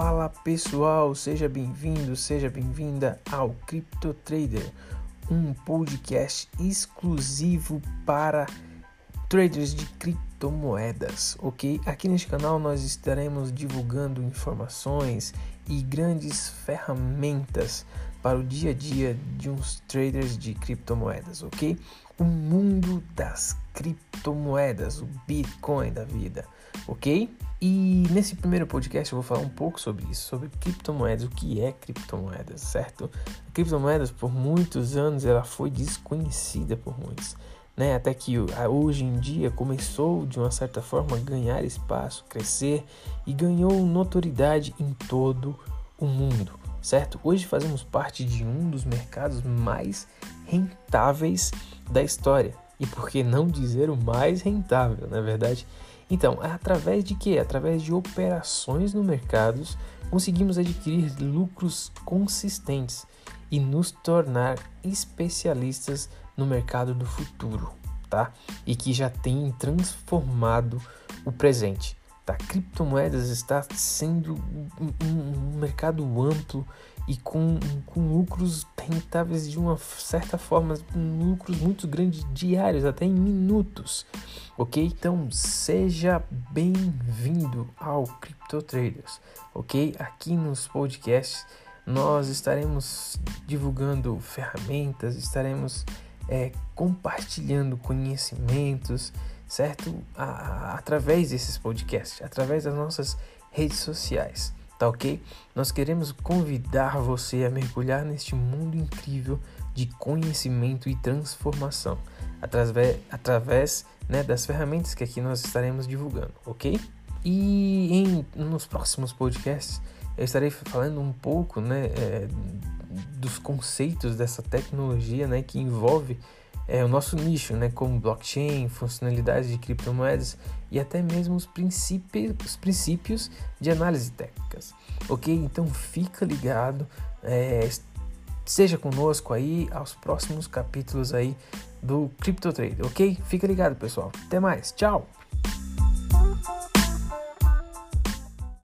Fala pessoal, seja bem-vindo, seja bem-vinda ao Crypto Trader, um podcast exclusivo para traders de criptomoedas, ok? Aqui neste canal nós estaremos divulgando informações e grandes ferramentas para o dia a dia de uns traders de criptomoedas, ok? O mundo das criptomoedas, o Bitcoin da vida, ok? E nesse primeiro podcast eu vou falar um pouco sobre isso, sobre criptomoedas, o que é criptomoedas, certo? A criptomoedas por muitos anos ela foi desconhecida por muitos, né? Até que hoje em dia começou de uma certa forma a ganhar espaço, crescer e ganhou notoriedade em todo o mundo certo? Hoje fazemos parte de um dos mercados mais rentáveis da história. E por que não dizer o mais rentável, na é verdade? Então, através de quê? Através de operações no mercado, conseguimos adquirir lucros consistentes e nos tornar especialistas no mercado do futuro, tá? E que já tem transformado o presente tá? Criptomoedas está sendo um, um, um mercado amplo e com, com lucros rentáveis de uma certa forma, lucros muito grandes diários, até em minutos, ok? Então seja bem-vindo ao Crypto Traders, ok? Aqui nos podcasts nós estaremos divulgando ferramentas, estaremos é, compartilhando conhecimentos, certo? A, através desses podcasts, através das nossas redes sociais, tá ok? Nós queremos convidar você a mergulhar neste mundo incrível de conhecimento e transformação através, através né, das ferramentas que aqui nós estaremos divulgando, ok? E em, nos próximos podcasts eu estarei falando um pouco né, é, dos conceitos dessa tecnologia né, que envolve é, o nosso nicho, né, como blockchain, funcionalidades de criptomoedas e até mesmo os princípios, os princípios de análise técnicas. Ok? Então fica ligado, é, seja conosco aí aos próximos capítulos aí do Crypto Trade, ok? Fica ligado, pessoal. Até mais, tchau!